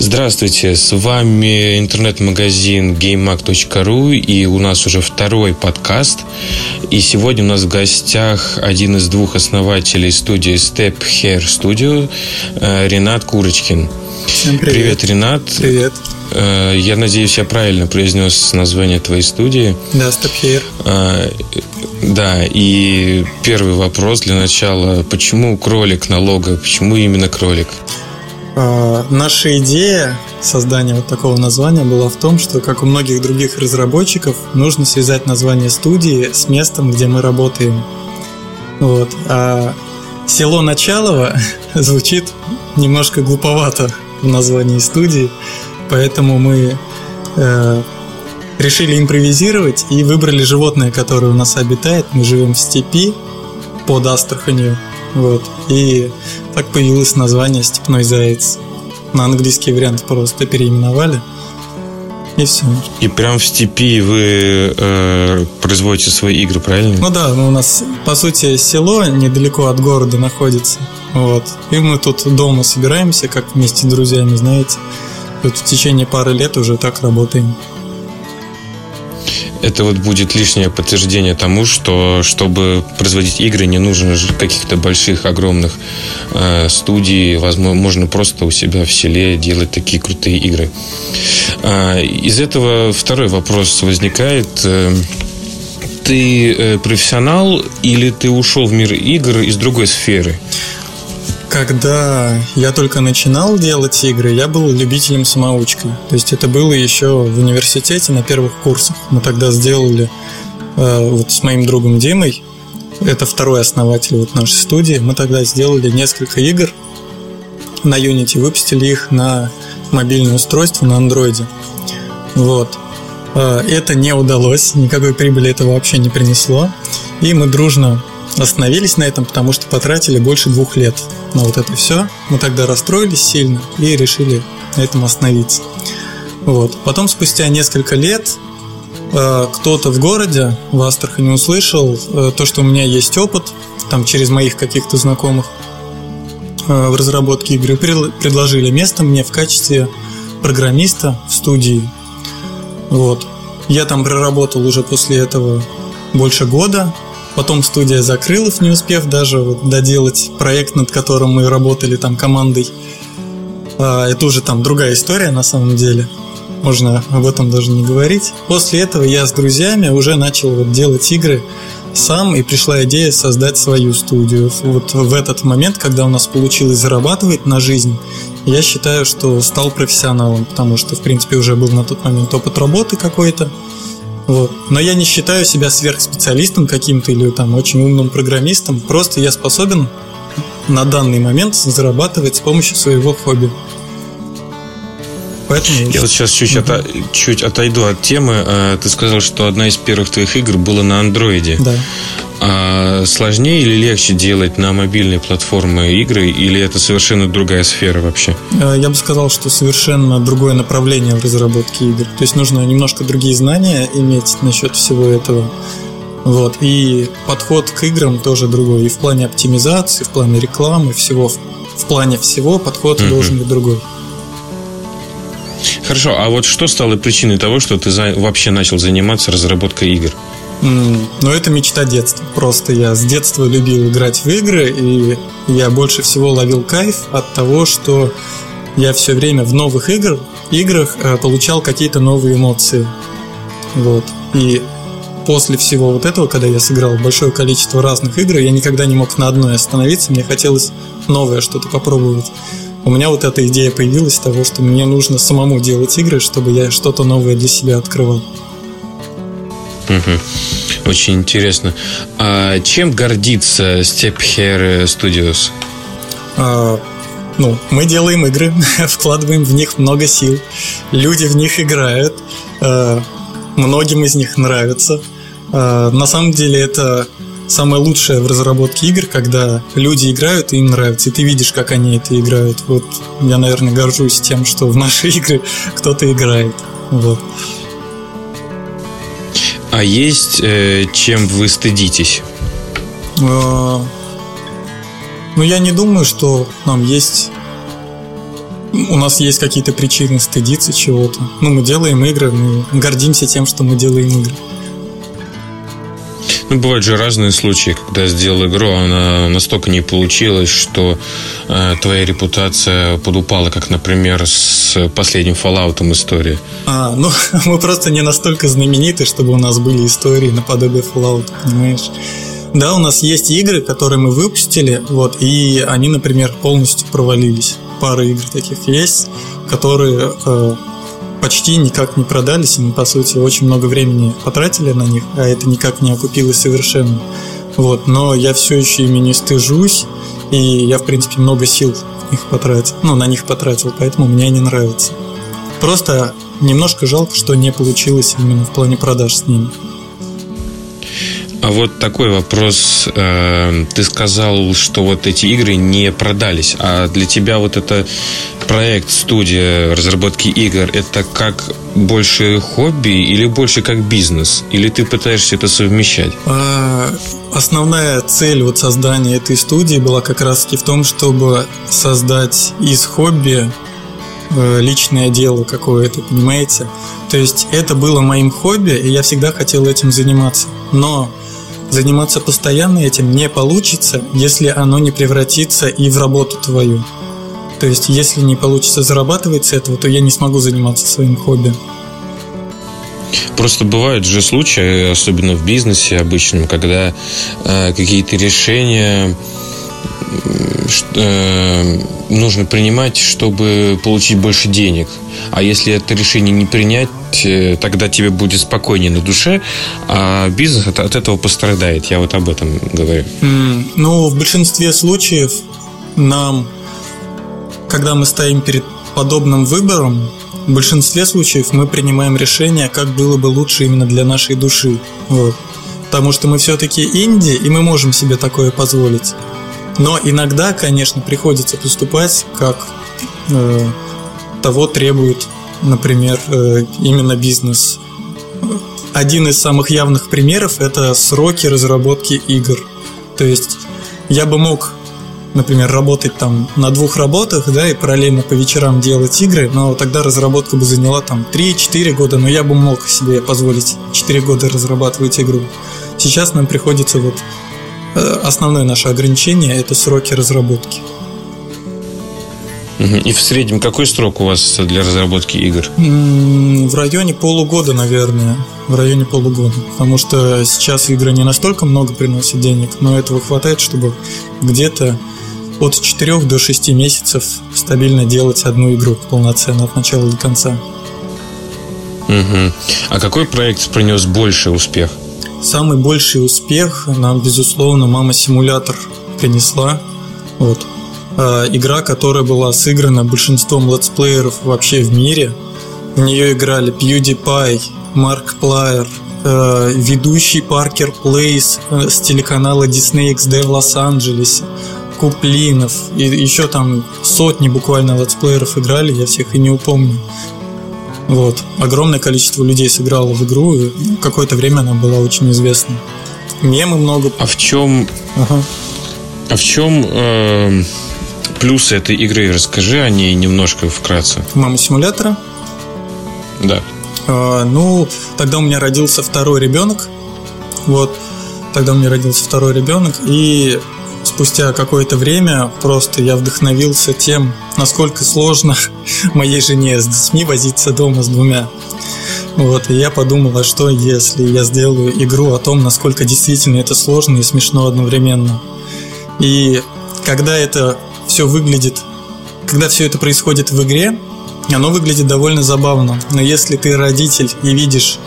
Здравствуйте, с вами интернет-магазин GameMag.ru и у нас уже второй подкаст. И сегодня у нас в гостях один из двух основателей студии Step Hair Studio э, Ренат Курочкин. Всем привет. Привет, Ренат. Привет. Э, я надеюсь, я правильно произнес название твоей студии. Да, Step Hair. Э, да, и первый вопрос для начала. Почему кролик на лого? Почему именно кролик? А, наша идея создания вот такого названия была в том, что, как у многих других разработчиков, нужно связать название студии с местом, где мы работаем. Вот. А село Началово звучит немножко глуповато в названии студии, поэтому мы э, решили импровизировать и выбрали животное, которое у нас обитает. Мы живем в степи под Астраханью. Вот. И так появилось название «Степной заяц». На английский вариант просто переименовали. И все. И прям в степи вы э, производите свои игры, правильно? Ну да, ну у нас, по сути, село недалеко от города находится. Вот. И мы тут дома собираемся, как вместе с друзьями, знаете. Тут в течение пары лет уже так работаем это вот будет лишнее подтверждение тому, что чтобы производить игры, не нужно каких-то больших, огромных э, студий. Возможно, можно просто у себя в селе делать такие крутые игры. Э, из этого второй вопрос возникает. Э, ты э, профессионал или ты ушел в мир игр из другой сферы? Когда я только начинал делать игры, я был любителем-самоучкой. То есть это было еще в университете на первых курсах. Мы тогда сделали э, вот с моим другом Димой, это второй основатель вот нашей студии, мы тогда сделали несколько игр на Unity, выпустили их на мобильное устройство на андроиде. Вот. Э, это не удалось, никакой прибыли это вообще не принесло. И мы дружно остановились на этом, потому что потратили больше двух лет на вот это все. Мы тогда расстроились сильно и решили на этом остановиться. Вот. Потом, спустя несколько лет, э, кто-то в городе в Астрахани услышал э, то, что у меня есть опыт, там через моих каких-то знакомых э, в разработке игры, предложили место мне в качестве программиста в студии. Вот. Я там проработал уже после этого больше года, Потом студия закрылась, не успев даже вот доделать проект, над которым мы работали там командой. А, это уже там другая история на самом деле. Можно об этом даже не говорить. После этого я с друзьями уже начал вот делать игры сам, и пришла идея создать свою студию. Вот в этот момент, когда у нас получилось зарабатывать на жизнь, я считаю, что стал профессионалом, потому что, в принципе, уже был на тот момент опыт работы какой-то. Вот. Но я не считаю себя сверхспециалистом каким-то или там очень умным программистом. Просто я способен на данный момент зарабатывать с помощью своего хобби. Поэтому... Я вот сейчас чуть, угу. ото... чуть отойду от темы. Э, ты сказал, что одна из первых твоих игр была на андроиде. Да. А сложнее или легче делать на мобильной платформе игры, или это совершенно другая сфера вообще? Э, я бы сказал, что совершенно другое направление в разработке игр. То есть нужно немножко другие знания иметь насчет всего этого. Вот. И подход к играм тоже другой. И в плане оптимизации, в плане рекламы, всего. В плане всего подход mm-hmm. должен быть другой. Хорошо, а вот что стало причиной того, что ты вообще начал заниматься разработкой игр? Ну, это мечта детства. Просто я с детства любил играть в игры, и я больше всего ловил кайф от того, что я все время в новых игр, играх э, получал какие-то новые эмоции. Вот. И после всего вот этого, когда я сыграл большое количество разных игр, я никогда не мог на одной остановиться, мне хотелось новое что-то попробовать. У меня вот эта идея появилась того, что мне нужно самому делать игры, чтобы я что-то новое для себя открывал. Угу. Очень интересно. А чем гордится Step Hair Studios? А, ну, мы делаем игры, вкладываем в них много сил. Люди в них играют. А, многим из них нравится. А, на самом деле это самое лучшее в разработке игр, когда люди играют и им нравится, и ты видишь, как они это играют. Вот я, наверное, горжусь тем, что в наши игры кто-то играет. Вот. А есть э, чем вы стыдитесь? А, ну, я не думаю, что нам есть у нас есть какие-то причины стыдиться чего-то. Ну, мы делаем игры, мы гордимся тем, что мы делаем игры. Ну, бывают же разные случаи, когда сделал игру, она настолько не получилась, что э, твоя репутация подупала, как, например, с последним Fallout истории. А, ну, мы просто не настолько знамениты, чтобы у нас были истории наподобие Fallout, понимаешь? Да, у нас есть игры, которые мы выпустили, вот, и они, например, полностью провалились. Пара игр таких есть, которые э, почти никак не продались, и мы, по сути, очень много времени потратили на них, а это никак не окупилось совершенно. Вот, но я все еще ими не стыжусь, и я, в принципе, много сил в них потратил, ну, на них потратил, поэтому мне они нравятся. Просто немножко жалко, что не получилось именно в плане продаж с ними. А вот такой вопрос. Э, ты сказал, что вот эти игры не продались, а для тебя вот это проект, студия разработки игр, это как больше хобби или больше как бизнес? Или ты пытаешься это совмещать? А, основная цель вот создания этой студии была как раз таки в том, чтобы создать из хобби э, личное дело какое-то, понимаете? То есть это было моим хобби, и я всегда хотел этим заниматься. Но заниматься постоянно этим не получится, если оно не превратится и в работу твою. То есть, если не получится зарабатывать с этого, то я не смогу заниматься своим хобби. Просто бывают же случаи, особенно в бизнесе обычном, когда э, какие-то решения э, нужно принимать, чтобы получить больше денег. А если это решение не принять, э, тогда тебе будет спокойнее на душе, а бизнес от, от этого пострадает. Я вот об этом говорю. Mm, ну, в большинстве случаев нам когда мы стоим перед подобным выбором, в большинстве случаев мы принимаем решение, как было бы лучше именно для нашей души. Вот. Потому что мы все-таки инди, и мы можем себе такое позволить. Но иногда, конечно, приходится поступать, как э, того требует, например, э, именно бизнес. Один из самых явных примеров – это сроки разработки игр. То есть я бы мог например, работать там на двух работах, да, и параллельно по вечерам делать игры, но тогда разработка бы заняла там 3-4 года, но я бы мог себе позволить 4 года разрабатывать игру. Сейчас нам приходится вот э, основное наше ограничение это сроки разработки. И в среднем какой срок у вас для разработки игр? В районе полугода, наверное. В районе полугода. Потому что сейчас игры не настолько много приносят денег, но этого хватает, чтобы где-то от 4 до 6 месяцев стабильно делать одну игру полноценно от начала до конца. Угу. А какой проект принес больший успех? Самый больший успех нам, безусловно, Мама Симулятор принесла. Вот. А, игра, которая была сыграна большинством летсплееров вообще в мире. В нее играли PewDiePie, Markiplier, э, ведущий Parker Plays э, с телеканала Disney XD в Лос-Анджелесе, Куплинов, и еще там сотни буквально летсплееров играли, я всех и не упомню. Вот. Огромное количество людей сыграло в игру, и какое-то время она была очень известна. Мемы много. А в чем... Ага. А в чем э, плюсы этой игры? Расскажи о ней немножко вкратце. Мама симулятора? Да. Э, ну, тогда у меня родился второй ребенок. Вот. Тогда у меня родился второй ребенок, и спустя какое-то время просто я вдохновился тем, насколько сложно моей жене с детьми возиться дома с двумя. Вот, и я подумал, а что если я сделаю игру о том, насколько действительно это сложно и смешно одновременно. И когда это все выглядит, когда все это происходит в игре, оно выглядит довольно забавно. Но если ты родитель и видишь,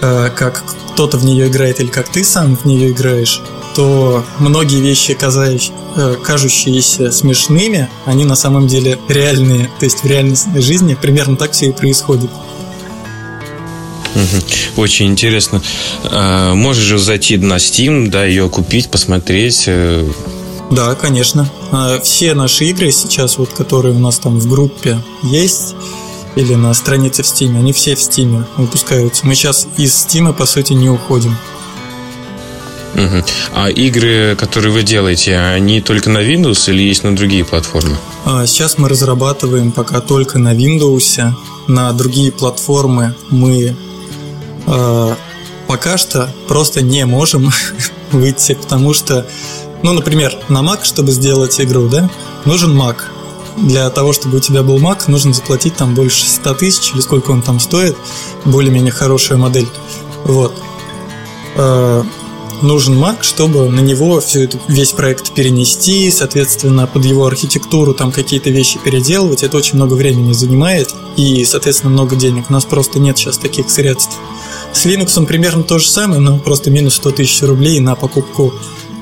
э, как кто-то в нее играет или как ты сам в нее играешь, что многие вещи, э, кажущиеся смешными, они на самом деле реальные. То есть в реальной жизни примерно так все и происходит. Очень интересно. А, можешь же зайти на Steam, да, ее купить, посмотреть. Э. Да, конечно. А, все наши игры сейчас, вот, которые у нас там в группе есть, или на странице в Steam, они все в Steam выпускаются. Мы сейчас из Steam, по сути, не уходим. Угу. А игры, которые вы делаете, они только на Windows или есть на другие платформы? А, сейчас мы разрабатываем пока только на Windows. На другие платформы мы э, пока что просто не можем выйти, потому что, ну, например, на Mac, чтобы сделать игру, да, нужен Mac. Для того, чтобы у тебя был Mac, нужно заплатить там больше 100 тысяч, или сколько он там стоит, более-менее хорошая модель. Вот. Нужен Mac, чтобы на него все это, весь проект перенести, соответственно, под его архитектуру там какие-то вещи переделывать. Это очень много времени занимает и, соответственно, много денег. У нас просто нет сейчас таких средств. С Linux примерно то же самое, но просто минус 100 тысяч рублей на покупку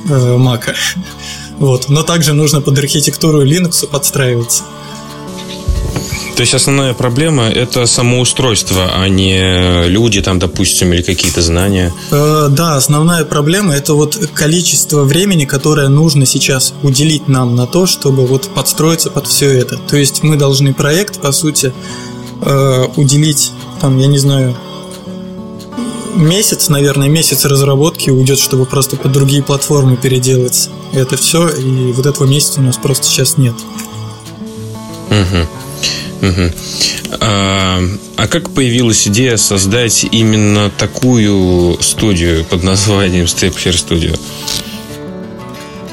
э, Mac. Вот. Но также нужно под архитектуру Linux подстраиваться. То есть основная проблема это самоустройство, а не люди там, допустим, или какие-то знания. Э, да, основная проблема это вот количество времени, которое нужно сейчас уделить нам на то, чтобы вот подстроиться под все это. То есть мы должны проект, по сути, э, уделить там, я не знаю, месяц, наверное, месяц разработки уйдет, чтобы просто под другие платформы переделать это все, и вот этого месяца у нас просто сейчас нет. Угу. Угу. А, а как появилась идея создать именно такую студию под названием Stepher Studio?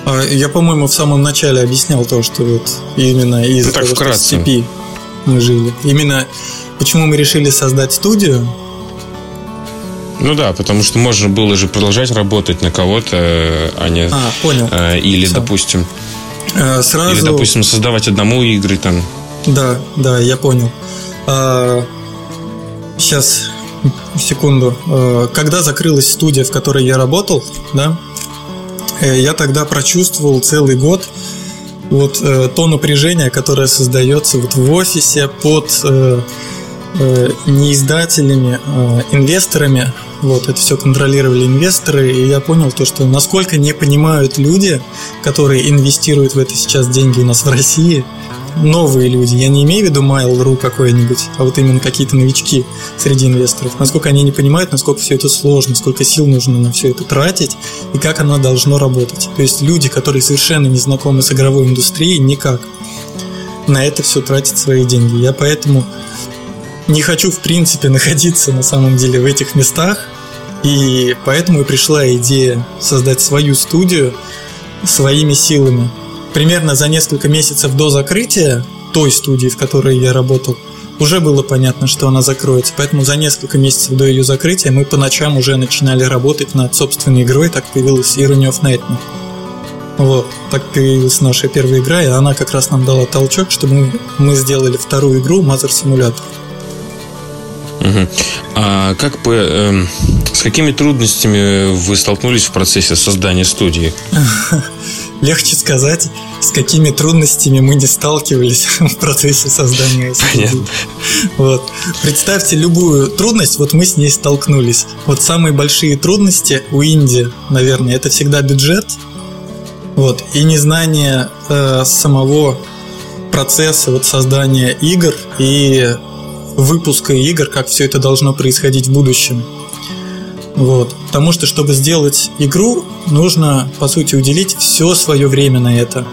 А, я, по-моему, в самом начале объяснял то, что вот именно из-за ну, так, того, вкратце. что в CP мы жили. Именно почему мы решили создать студию, ну да, потому что можно было же продолжать работать на кого-то, а не... А, понял. А, или, Все. допустим... А, сразу... Или, допустим, создавать одному игры там. Да, да, я понял. А, сейчас, секунду. А, когда закрылась студия, в которой я работал, да, э, я тогда прочувствовал целый год вот э, то напряжение, которое создается вот в офисе под э, не издателями, а инвесторами. Вот, это все контролировали инвесторы, и я понял то, что насколько не понимают люди, которые инвестируют в это сейчас деньги у нас в России, новые люди. Я не имею в виду Mail.ru какой-нибудь, а вот именно какие-то новички среди инвесторов. Насколько они не понимают, насколько все это сложно, сколько сил нужно на все это тратить и как оно должно работать. То есть люди, которые совершенно не знакомы с игровой индустрией, никак на это все тратят свои деньги. Я поэтому не хочу, в принципе, находиться на самом деле в этих местах, и поэтому и пришла идея создать свою студию своими силами примерно за несколько месяцев до закрытия той студии, в которой я работал, уже было понятно, что она закроется. Поэтому за несколько месяцев до ее закрытия мы по ночам уже начинали работать над собственной игрой. Так появилась Irony of Nightmare. Вот, так появилась наша первая игра, и она как раз нам дала толчок, чтобы мы, мы сделали вторую игру Mother Simulator. Угу. А как бы, э, с какими трудностями вы столкнулись в процессе создания студии? легче сказать, с какими трудностями мы не сталкивались в процессе создания студии. Вот. Представьте любую трудность, вот мы с ней столкнулись. Вот самые большие трудности у Индии, наверное, это всегда бюджет, вот, и незнание э, самого процесса вот создания игр и выпуска игр, как все это должно происходить в будущем. Вот. Потому что, чтобы сделать игру, нужно, по сути, уделить все свое время на это.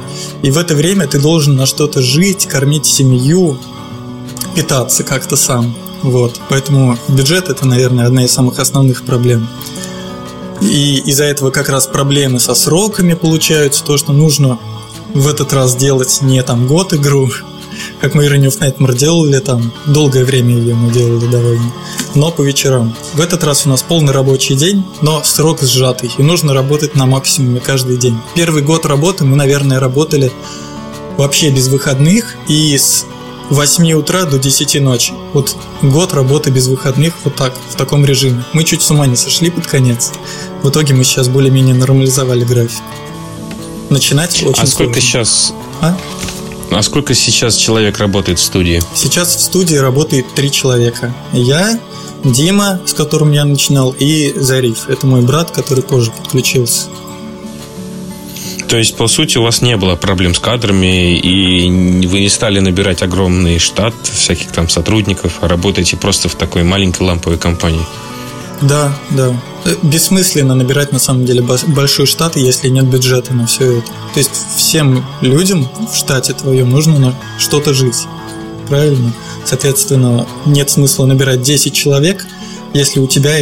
И в это время ты должен на что-то жить, кормить семью, питаться как-то сам. Вот. Поэтому бюджет это, наверное, одна из самых основных проблем. И из-за этого как раз проблемы со сроками получаются, то, что нужно в этот раз делать не там год игру, как мы Irony of Nightmare делали, там долгое время ее мы делали довольно, но по вечерам. В этот раз у нас полный рабочий день, но срок сжатый, и нужно работать на максимуме каждый день. Первый год работы мы, наверное, работали вообще без выходных и с 8 утра до 10 ночи. Вот год работы без выходных вот так, в таком режиме. Мы чуть с ума не сошли под конец. В итоге мы сейчас более-менее нормализовали график. Начинать очень А сколько сложно. сейчас... А? А сколько сейчас человек работает в студии? Сейчас в студии работает три человека. Я, Дима, с которым я начинал, и Зариф. Это мой брат, который позже подключился. То есть, по сути, у вас не было проблем с кадрами, и вы не стали набирать огромный штат всяких там сотрудников, а работаете просто в такой маленькой ламповой компании? Да, да. Э, бессмысленно набирать на самом деле большой штат, если нет бюджета на все это. То есть всем людям в штате твоем нужно на что-то жить. Правильно? Соответственно, нет смысла набирать 10 человек, если у тебя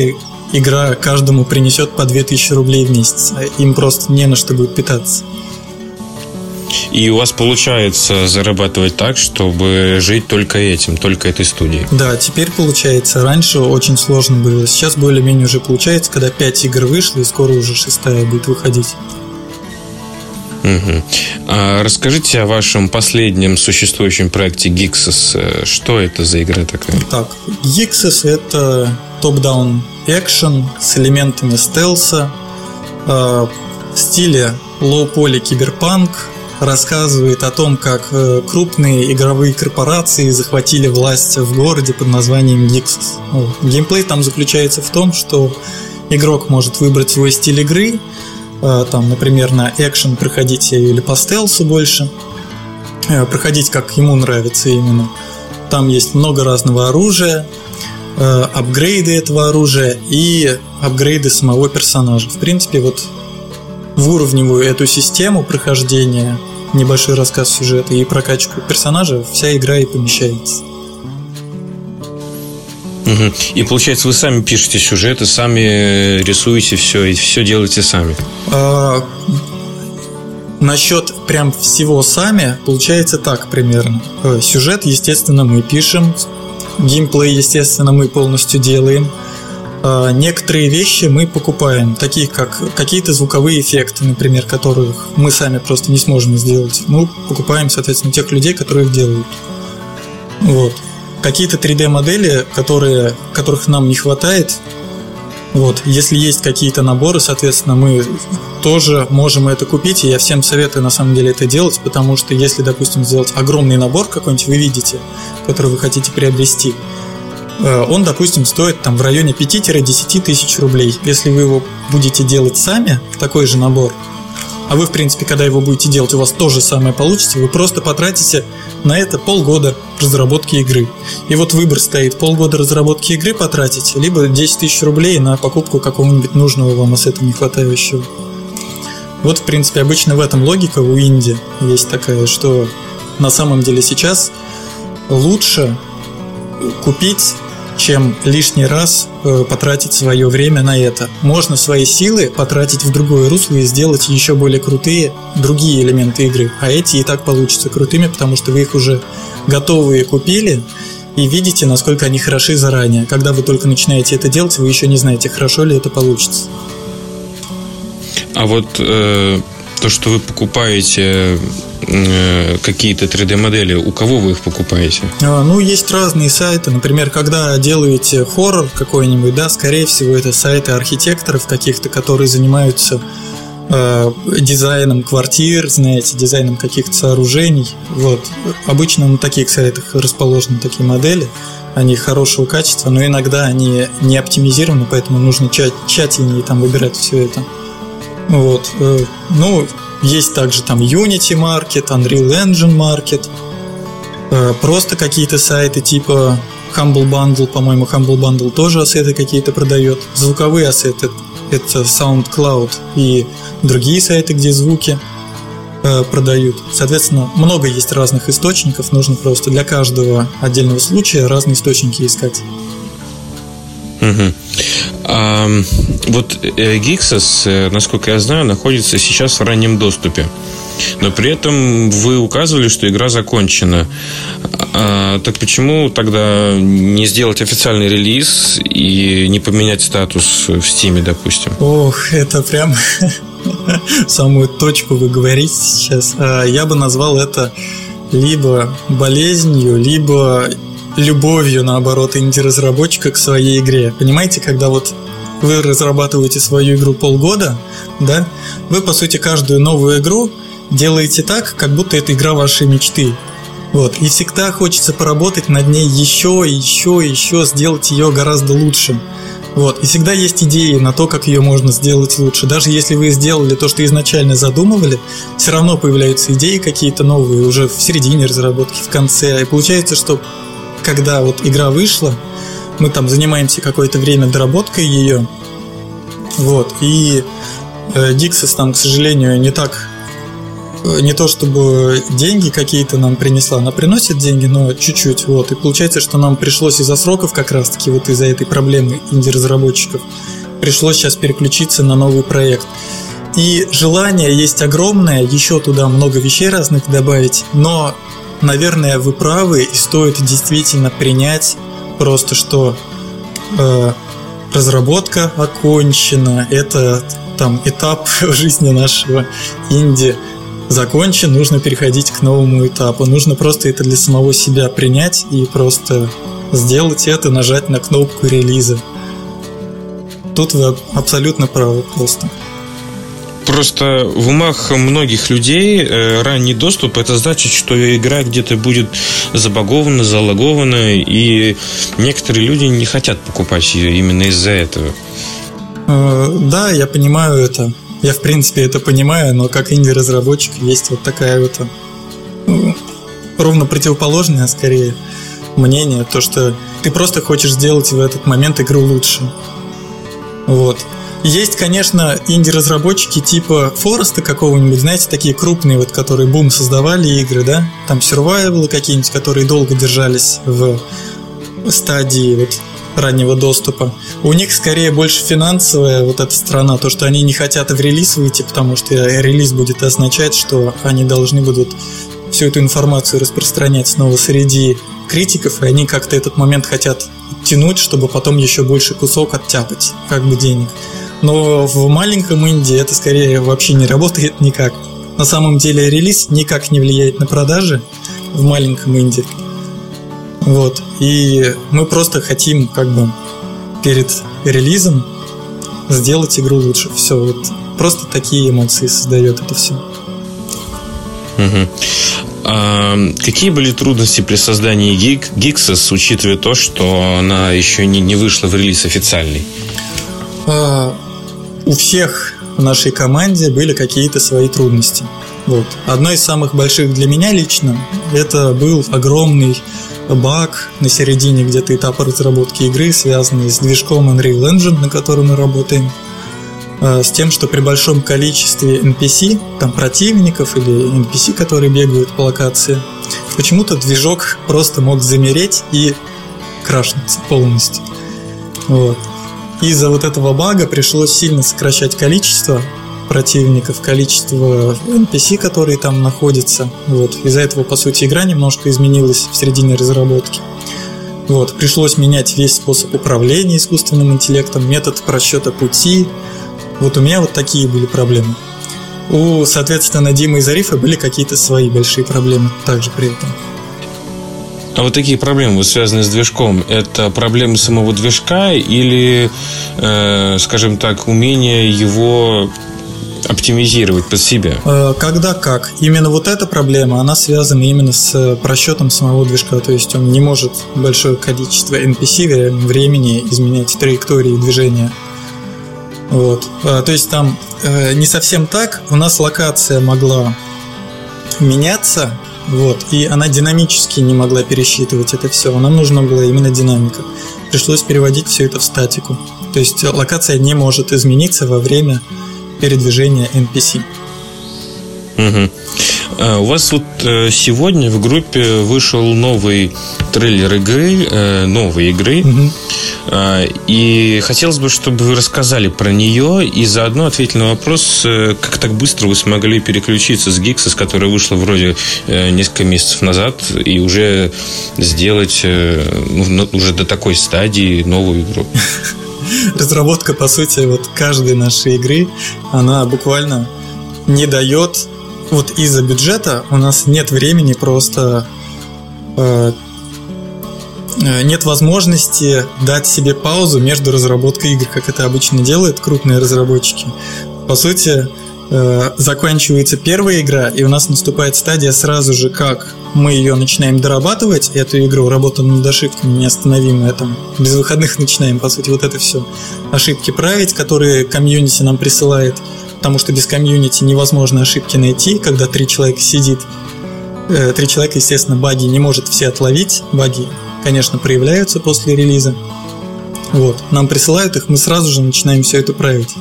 игра каждому принесет по 2000 рублей в месяц, а им просто не на что будет питаться. И у вас получается зарабатывать так, чтобы жить только этим, только этой студией. Да, теперь получается. Раньше очень сложно было. Сейчас более-менее уже получается, когда 5 игр вышло, и скоро уже шестая будет выходить. Угу. А расскажите о вашем последнем существующем проекте Gixes. Что это за игра такая? Так, Gixes это топ-даун экшен с элементами стелса э, в стиле лоу-поли киберпанк, рассказывает о том, как э, крупные игровые корпорации захватили власть в городе под названием Gixus. Геймплей там заключается в том, что игрок может выбрать свой стиль игры, э, там, например, на экшен проходить или по стелсу больше, э, проходить как ему нравится именно. Там есть много разного оружия, апгрейды этого оружия и апгрейды самого персонажа. В принципе, вот в уровневую эту систему прохождения, небольшой рассказ сюжета и прокачку персонажа, вся игра и помещается. Угу. И получается, вы сами пишете сюжеты, сами рисуете все, и все делаете сами. А, насчет прям всего сами, получается так примерно. Э, сюжет, естественно, мы пишем, геймплей, естественно, мы полностью делаем. А, некоторые вещи мы покупаем, такие как какие-то звуковые эффекты, например, которых мы сами просто не сможем сделать. Мы покупаем, соответственно, тех людей, которые их делают. Вот. Какие-то 3D-модели, которые, которых нам не хватает, вот, если есть какие-то наборы, соответственно, мы тоже можем это купить, и я всем советую на самом деле это делать, потому что если, допустим, сделать огромный набор какой-нибудь, вы видите, который вы хотите приобрести, он, допустим, стоит там в районе 5-10 тысяч рублей. Если вы его будете делать сами, такой же набор, а вы, в принципе, когда его будете делать, у вас то же самое получится, вы просто потратите на это полгода разработки игры. И вот выбор стоит, полгода разработки игры потратите, либо 10 тысяч рублей на покупку какого-нибудь нужного вам ассета не хватающего. Вот, в принципе, обычно в этом логика у инди есть такая, что на самом деле сейчас лучше купить чем лишний раз э, потратить свое время на это. Можно свои силы потратить в другое русло и сделать еще более крутые другие элементы игры. А эти и так получатся крутыми, потому что вы их уже готовые купили и видите, насколько они хороши заранее. Когда вы только начинаете это делать, вы еще не знаете, хорошо ли это получится. А вот э, то, что вы покупаете э, какие-то 3D-модели, у кого вы их покупаете? А, ну, есть разные сайты. Например, когда делаете хоррор какой-нибудь, да, скорее всего, это сайты архитекторов каких-то, которые занимаются э, дизайном квартир, знаете, дизайном каких-то сооружений. Вот. Обычно на таких сайтах расположены такие модели. Они хорошего качества, но иногда они не оптимизированы, поэтому нужно тщательнее там выбирать все это. Вот. Э, ну, есть также там Unity Market, Unreal Engine Market, э, просто какие-то сайты типа Humble Bundle, по-моему, Humble Bundle тоже ассеты какие-то продает. Звуковые ассеты – это SoundCloud и другие сайты, где звуки э, продают. Соответственно, много есть разных источников, нужно просто для каждого отдельного случая разные источники искать. Угу. А, вот Gixos, э, насколько я знаю, находится сейчас в раннем доступе. Но при этом вы указывали, что игра закончена. А, так почему тогда не сделать официальный релиз и не поменять статус в Стиме, допустим? Ох, это прям самую точку вы говорите сейчас. А, я бы назвал это либо болезнью, либо любовью, наоборот, инди-разработчика к своей игре. Понимаете, когда вот вы разрабатываете свою игру полгода, да, вы, по сути, каждую новую игру делаете так, как будто это игра вашей мечты. Вот. И всегда хочется поработать над ней еще, еще, еще, сделать ее гораздо лучше. Вот. И всегда есть идеи на то, как ее можно сделать лучше. Даже если вы сделали то, что изначально задумывали, все равно появляются идеи какие-то новые уже в середине разработки, в конце. И получается, что когда вот игра вышла, мы там занимаемся какое-то время доработкой ее. Вот. И э, Dixis там, к сожалению, не так э, не то чтобы деньги какие-то нам принесла, она приносит деньги, но чуть-чуть, вот. И получается, что нам пришлось из-за сроков как раз-таки вот из-за этой проблемы инди-разработчиков пришлось сейчас переключиться на новый проект. И желание есть огромное, еще туда много вещей разных добавить, но, наверное, вы правы, и стоит действительно принять просто, что э, разработка окончена, это там этап в жизни нашего инди закончен, нужно переходить к новому этапу. Нужно просто это для самого себя принять и просто сделать это, нажать на кнопку релиза. Тут вы абсолютно правы просто. Просто в умах многих людей э, ранний доступ это значит, что игра где-то будет забагована, залогована, и некоторые люди не хотят покупать ее именно из-за этого. Э, да, я понимаю это. Я, в принципе, это понимаю, но как инди-разработчик есть вот такая вот ну, ровно противоположное, скорее, мнение, то, что ты просто хочешь сделать в этот момент игру лучше. Вот. Есть, конечно, инди-разработчики типа Фореста какого-нибудь, знаете, такие крупные, вот, которые бум создавали игры, да? Там survival какие-нибудь, которые долго держались в стадии вот раннего доступа. У них скорее больше финансовая вот эта страна, то, что они не хотят в релиз выйти, потому что релиз будет означать, что они должны будут всю эту информацию распространять снова среди критиков, и они как-то этот момент хотят тянуть, чтобы потом еще больше кусок оттяпать, как бы денег. Но в маленьком инди это скорее вообще не работает никак. На самом деле релиз никак не влияет на продажи в маленьком инди. Вот. И мы просто хотим как бы перед релизом сделать игру лучше. Все, вот просто такие эмоции создает это все. Угу. А какие были трудности при создании Geek, Geeksys, учитывая то, что она еще не, не вышла в релиз официальный? А, у всех в нашей команде были какие-то свои трудности. Вот. Одной из самых больших для меня лично это был огромный баг на середине где-то этапа разработки игры, связанный с движком Unreal Engine, на котором мы работаем, а, с тем, что при большом количестве NPC, там противников или NPC, которые бегают по локации, почему-то движок просто мог замереть и крашнуться полностью. Вот. Из-за вот этого бага пришлось сильно сокращать количество противников, количество NPC, которые там находятся. Вот. Из-за этого, по сути, игра немножко изменилась в середине разработки. Вот. Пришлось менять весь способ управления искусственным интеллектом, метод просчета пути. Вот у меня вот такие были проблемы. У, соответственно, Димы и Зарифа были какие-то свои большие проблемы также при этом. А вот такие проблемы, вот, связанные с движком, это проблемы самого движка или, э, скажем так, умение его оптимизировать под себя? Э, когда как. Именно вот эта проблема, она связана именно с просчетом самого движка. То есть он не может большое количество NPC в реальном времени изменять траектории движения. Вот. Э, то есть там э, не совсем так. У нас локация могла меняться вот. И она динамически не могла пересчитывать это все. Нам нужна была именно динамика. Пришлось переводить все это в статику. То есть локация не может измениться во время передвижения NPC. Угу. У вас вот э, сегодня в группе вышел новый трейлер игры, э, новой игры. Угу. И хотелось бы, чтобы вы рассказали про нее и заодно ответили на вопрос, как так быстро вы смогли переключиться с Гикса, с которой вышла вроде несколько месяцев назад, и уже сделать ну, уже до такой стадии новую игру. Разработка, по сути, вот каждой нашей игры, она буквально не дает вот из-за бюджета у нас нет времени просто э, э, нет возможности дать себе паузу между разработкой игр, как это обычно делают крупные разработчики. По сути, э, заканчивается первая игра, и у нас наступает стадия сразу же, как мы ее начинаем дорабатывать, эту игру, работа над ошибками неостановимая, там, без выходных начинаем, по сути, вот это все ошибки править, которые комьюнити нам присылает – потому что без комьюнити невозможно ошибки найти, когда три человека сидит. Э, три человека, естественно, баги не может все отловить. Баги, конечно, проявляются после релиза. Вот, нам присылают их, мы сразу же начинаем все это править.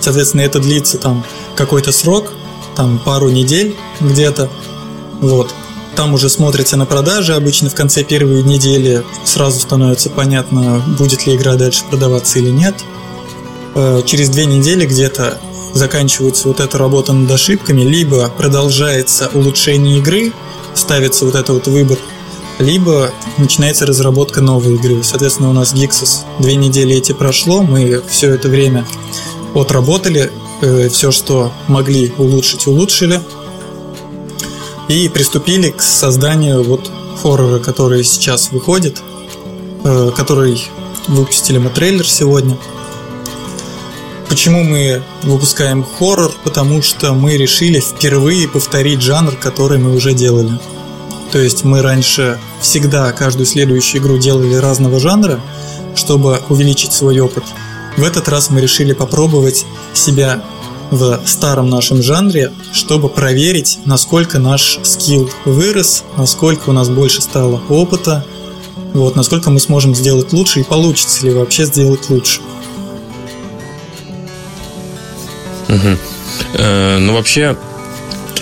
Соответственно, это длится там какой-то срок, там пару недель где-то. Вот. Там уже смотрится на продажи. Обычно в конце первой недели сразу становится понятно, будет ли игра дальше продаваться или нет. Э, через две недели где-то заканчивается вот эта работа над ошибками, либо продолжается улучшение игры, ставится вот этот вот выбор, либо начинается разработка новой игры. Соответственно, у нас Gixus две недели эти прошло, мы все это время отработали, э, все, что могли улучшить, улучшили, и приступили к созданию вот хоррора, который сейчас выходит, э, который выпустили мы трейлер сегодня – Почему мы выпускаем хоррор? Потому что мы решили впервые повторить жанр, который мы уже делали. То есть мы раньше всегда каждую следующую игру делали разного жанра, чтобы увеличить свой опыт. В этот раз мы решили попробовать себя в старом нашем жанре, чтобы проверить, насколько наш скилл вырос, насколько у нас больше стало опыта, вот, насколько мы сможем сделать лучше и получится ли вообще сделать лучше. Угу. Э, ну, вообще,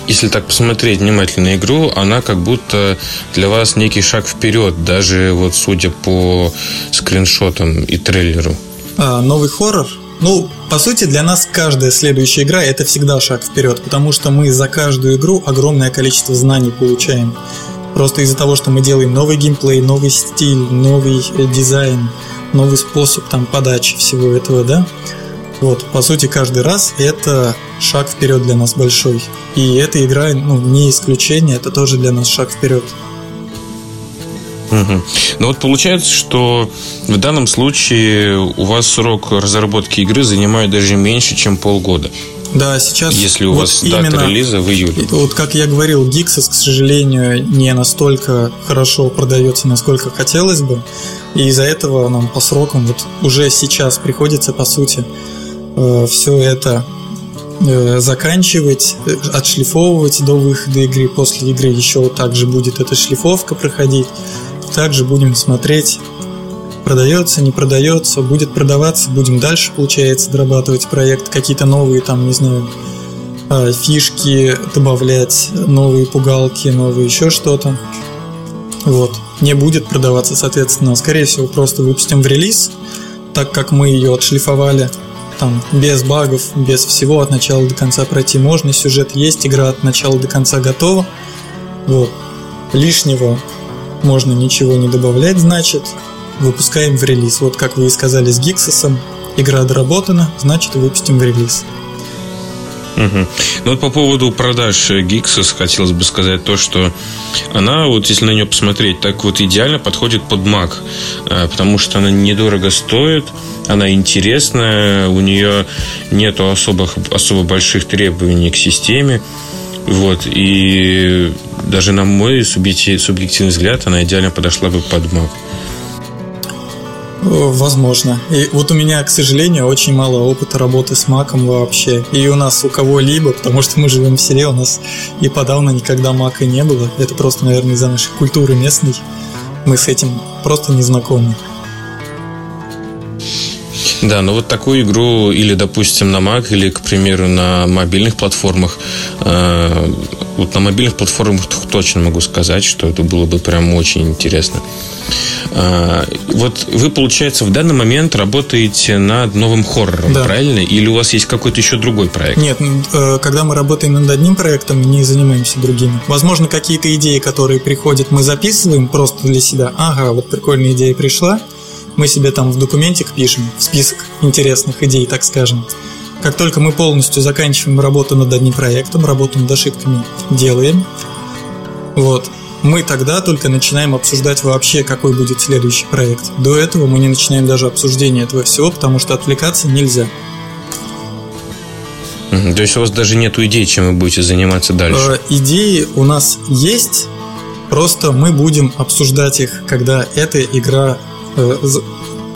если так посмотреть внимательно игру, она как будто для вас некий шаг вперед, даже вот судя по скриншотам и трейлеру. А, новый хоррор? Ну, по сути, для нас каждая следующая игра это всегда шаг вперед, потому что мы за каждую игру огромное количество знаний получаем. Просто из-за того, что мы делаем новый геймплей, новый стиль, новый э, дизайн, новый способ там подачи всего этого, да, вот, по сути, каждый раз это шаг вперед для нас большой. И эта игра, ну, не исключение, это тоже для нас шаг вперед. Угу. Ну вот получается, что в данном случае у вас срок разработки игры занимает даже меньше, чем полгода. Да, сейчас. Если у вот вас именно, дата релиза в июле. Вот как я говорил, Gixis, к сожалению, не настолько хорошо продается, насколько хотелось бы. И из-за этого нам по срокам вот уже сейчас приходится, по сути, Э, все это э, заканчивать, э, отшлифовывать до выхода игры. После игры еще также будет эта шлифовка проходить. Также будем смотреть, продается, не продается, будет продаваться, будем дальше, получается, дорабатывать проект, какие-то новые там, не знаю, фишки добавлять, новые пугалки, новые еще что-то. Вот. Не будет продаваться, соответственно, скорее всего, просто выпустим в релиз, так как мы ее отшлифовали – там без багов, без всего от начала до конца пройти можно, сюжет есть, игра от начала до конца готова. Вот. Лишнего можно ничего не добавлять, значит, выпускаем в релиз. Вот как вы и сказали с Гиксосом, игра доработана, значит, выпустим в релиз. Угу. Ну вот по поводу продаж Gixus хотелось бы сказать то, что она, вот если на нее посмотреть, так вот идеально подходит под Mac, э, потому что она недорого стоит, она интересная, у нее нету особых, особо больших требований к системе, вот, и даже на мой субъективный взгляд она идеально подошла бы под Mac. Возможно. И вот у меня, к сожалению, очень мало опыта работы с маком вообще. И у нас у кого-либо, потому что мы живем в селе, у нас и подавно никогда мака не было. Это просто, наверное, из-за нашей культуры местной. Мы с этим просто не знакомы. Да, ну вот такую игру или, допустим, на Mac, или, к примеру, на мобильных платформах. Э, вот на мобильных платформах точно могу сказать, что это было бы прям очень интересно. Э, вот вы, получается, в данный момент работаете над новым хоррором, да. правильно? Или у вас есть какой-то еще другой проект? Нет, э, когда мы работаем над одним проектом, не занимаемся другими. Возможно, какие-то идеи, которые приходят, мы записываем просто для себя. Ага, вот прикольная идея пришла, мы себе там в документик пишем, в список интересных идей, так скажем. Как только мы полностью заканчиваем работу над одним проектом, работу над ошибками делаем, вот, мы тогда только начинаем обсуждать вообще, какой будет следующий проект. До этого мы не начинаем даже обсуждение этого всего, потому что отвлекаться нельзя. То есть у вас даже нет идей, чем вы будете заниматься дальше? Э, идеи у нас есть, просто мы будем обсуждать их, когда эта игра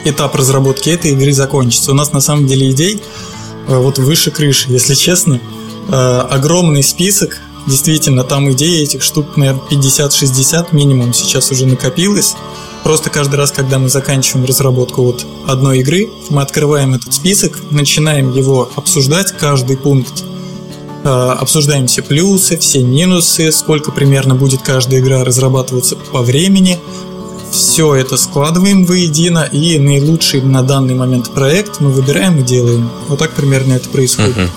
этап разработки этой игры закончится. У нас на самом деле идей э, вот выше крыши, если честно. Э, огромный список, действительно, там идей этих штук, наверное, 50-60 минимум сейчас уже накопилось. Просто каждый раз, когда мы заканчиваем разработку вот одной игры, мы открываем этот список, начинаем его обсуждать, каждый пункт Э, обсуждаем все плюсы, все минусы, сколько примерно будет каждая игра разрабатываться по времени. Все это складываем воедино и наилучший на данный момент проект мы выбираем и делаем. Вот так примерно это происходит. Uh-huh.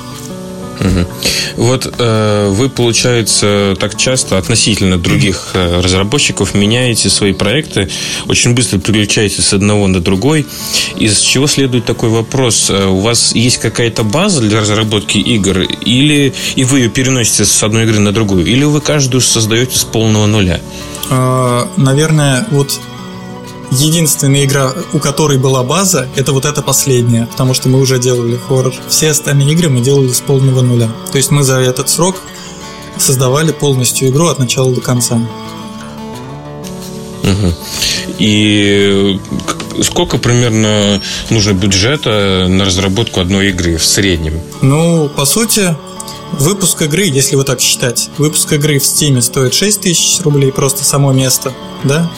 Вот э, вы, получается, так часто относительно других э, разработчиков меняете свои проекты, очень быстро переключаетесь с одного на другой. Из чего следует такой вопрос? Э, у вас есть какая-то база для разработки игр, или и вы ее переносите с одной игры на другую, или вы каждую создаете с полного нуля? Наверное, вот единственная игра, у которой была база, это вот эта последняя, потому что мы уже делали хоррор. Все остальные игры мы делали с полного нуля. То есть мы за этот срок создавали полностью игру от начала до конца. Угу. И сколько примерно нужно бюджета на разработку одной игры в среднем? Ну, по сути, выпуск игры, если вот так считать, выпуск игры в Steam стоит 6 тысяч рублей, просто само место, да?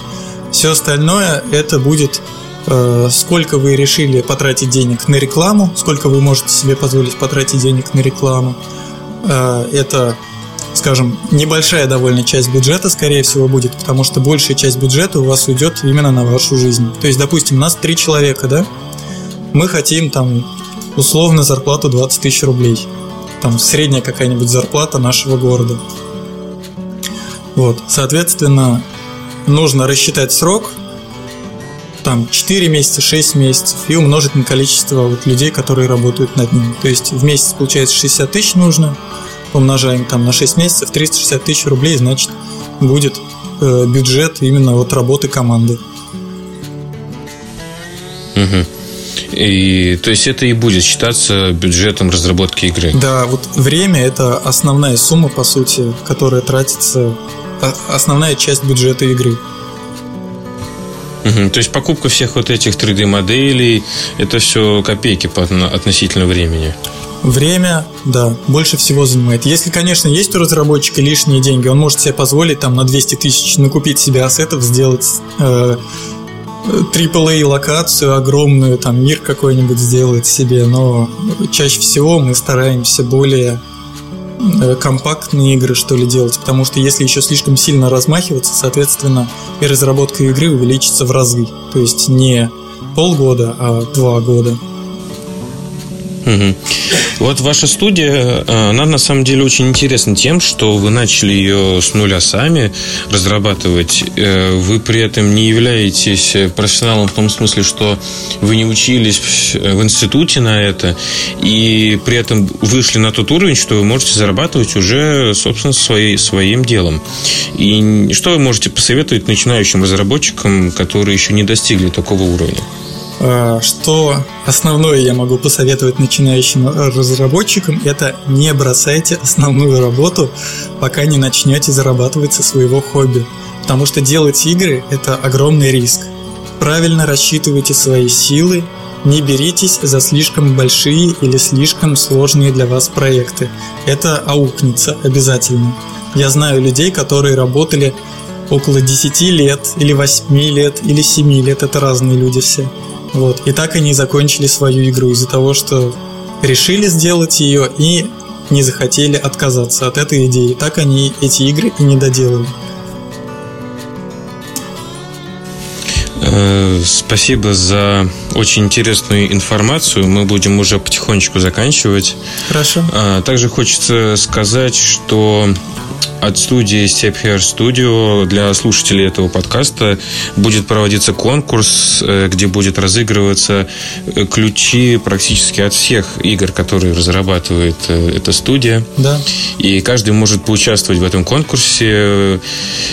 Все остальное это будет э, сколько вы решили потратить денег на рекламу, сколько вы можете себе позволить потратить денег на рекламу. Э, это, скажем, небольшая довольно часть бюджета, скорее всего, будет, потому что большая часть бюджета у вас уйдет именно на вашу жизнь. То есть, допустим, нас три человека, да? Мы хотим там условно зарплату 20 тысяч рублей. Там средняя какая-нибудь зарплата нашего города. Вот, соответственно, нужно рассчитать срок, там 4 месяца, 6 месяцев и умножить на количество вот людей, которые работают над ним. То есть в месяц получается 60 тысяч нужно, умножаем там на 6 месяцев, 360 тысяч рублей, значит будет э, бюджет именно вот работы команды. Угу. И, то есть это и будет считаться бюджетом разработки игры. Да, вот время это основная сумма, по сути, которая тратится основная часть бюджета игры. Угу, то есть покупка всех вот этих 3D-моделей, это все копейки по относительно времени. Время, да, больше всего занимает. Если, конечно, есть у разработчика лишние деньги, он может себе позволить там на 200 тысяч накупить себе ассетов, сделать э, AAA локацию огромную, там мир какой-нибудь сделать себе, но чаще всего мы стараемся более компактные игры, что ли, делать, потому что если еще слишком сильно размахиваться, соответственно, и разработка игры увеличится в разы. То есть не полгода, а два года. Угу. Вот ваша студия, э, она на самом деле очень интересна тем, что вы начали ее с нуля сами разрабатывать. Э, вы при этом не являетесь профессионалом в том смысле, что вы не учились в институте на это, и при этом вышли на тот уровень, что вы можете зарабатывать уже, собственно, своей, своим делом. И что вы можете посоветовать начинающим разработчикам, которые еще не достигли такого уровня? А, что основное я могу посоветовать начинающим разработчикам, это не бросайте основную работу, пока не начнете зарабатывать со своего хобби. Потому что делать игры – это огромный риск. Правильно рассчитывайте свои силы, не беритесь за слишком большие или слишком сложные для вас проекты. Это аукнется обязательно. Я знаю людей, которые работали около 10 лет, или 8 лет, или 7 лет. Это разные люди все. Вот. И так они закончили свою игру из-за того, что решили сделать ее и не захотели отказаться от этой идеи. Так они эти игры и не доделали. Э, спасибо за очень интересную информацию. Мы будем уже потихонечку заканчивать. Хорошо. А, также хочется сказать, что от студии Step Studio для слушателей этого подкаста будет проводиться конкурс, э, где будет разыгрываться э, ключи практически от всех игр, которые разрабатывает э, эта студия. Да. И каждый может поучаствовать в этом конкурсе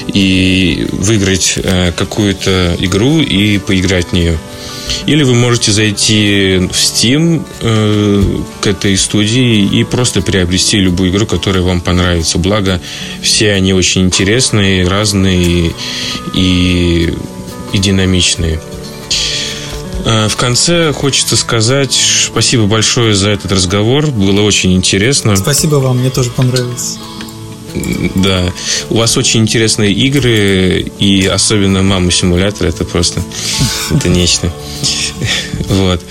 и выиграть какую-то игру и поиграть в нее. Или вы можете зайти в Steam э, к этой студии и просто приобрести любую игру, которая вам понравится. Благо, все они очень интересные, разные и, и динамичные. Э, в конце хочется сказать спасибо большое за этот разговор. Было очень интересно. Спасибо вам, мне тоже понравилось. Да. У вас очень интересные игры, и особенно «Мама симулятор» это просто это нечто. Вот.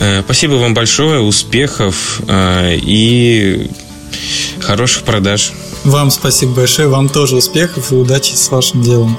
Э, спасибо вам большое, успехов э, и хороших продаж. Вам спасибо большое, вам тоже успехов и удачи с вашим делом.